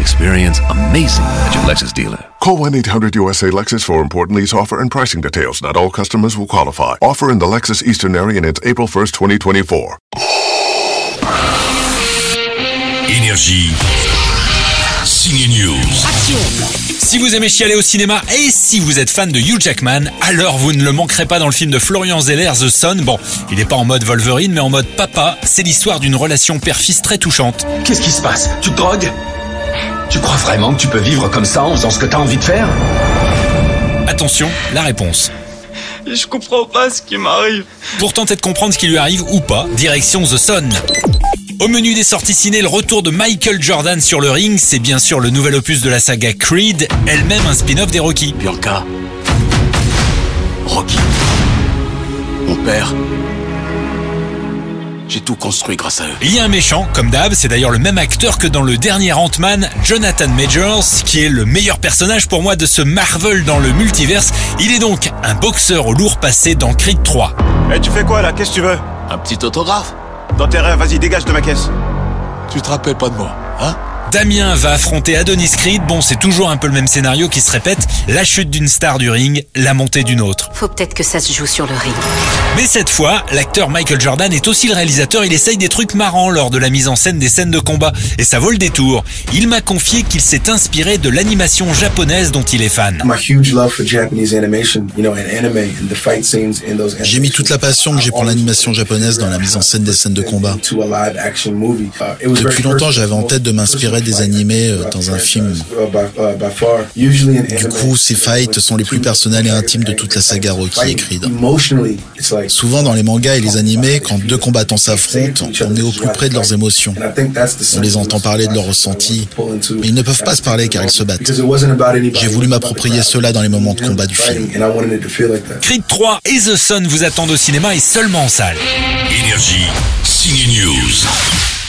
Experience amazing at your Lexus dealer. Call 1-800-USA-LEXUS for important lease offer and pricing details. Not all customers will qualify. Offer in the Lexus Eastern area and it's April 1st, 2024. Énergie. Signe News. Si vous aimez chialer au cinéma et si vous êtes fan de Hugh Jackman, alors vous ne le manquerez pas dans le film de Florian Zeller, The Son. Bon, il n'est pas en mode Wolverine, mais en mode papa. C'est l'histoire d'une relation père-fils très touchante. Qu'est-ce qui se passe? Tu te drogues? Tu crois vraiment que tu peux vivre comme ça en faisant ce que t'as envie de faire? Attention, la réponse. Je comprends pas ce qui m'arrive. Pour tenter de comprendre ce qui lui arrive ou pas, direction The Son. Au menu des sorties ciné, le retour de Michael Jordan sur le ring, c'est bien sûr le nouvel opus de la saga Creed, elle-même un spin-off des Rocky. Bianca. Rocky. Mon père. J'ai tout construit grâce à eux. Il y a un méchant, comme d'hab, c'est d'ailleurs le même acteur que dans le dernier Ant-Man, Jonathan Majors, qui est le meilleur personnage pour moi de ce Marvel dans le multiverse. Il est donc un boxeur au lourd passé dans Creed 3. Eh, tu fais quoi là? Qu'est-ce que tu veux? Un petit autographe? Dans tes rêves, vas-y, dégage de ma caisse. Tu te rappelles pas de moi, hein? Damien va affronter Adonis Creed. Bon, c'est toujours un peu le même scénario qui se répète. La chute d'une star du ring, la montée d'une autre. Faut peut-être que ça se joue sur le ring. Mais cette fois, l'acteur Michael Jordan est aussi le réalisateur. Il essaye des trucs marrants lors de la mise en scène des scènes de combat. Et ça vaut le détour. Il m'a confié qu'il s'est inspiré de l'animation japonaise dont il est fan. J'ai mis toute la passion que j'ai pour l'animation japonaise dans la mise en scène des scènes de combat. Depuis longtemps, j'avais en tête de m'inspirer des animés euh, dans un film. Du coup, ces fights sont les plus personnels et intimes de toute la saga Rocky et Creed. Souvent dans les mangas et les animés, quand deux combattants s'affrontent, on est au plus près de leurs émotions. On les entend parler de leurs ressentis, mais ils ne peuvent pas se parler car ils se battent. J'ai voulu m'approprier cela dans les moments de combat du film. Creed 3 et The Sun vous attendent au cinéma et seulement en salle. Énergie. Signe News.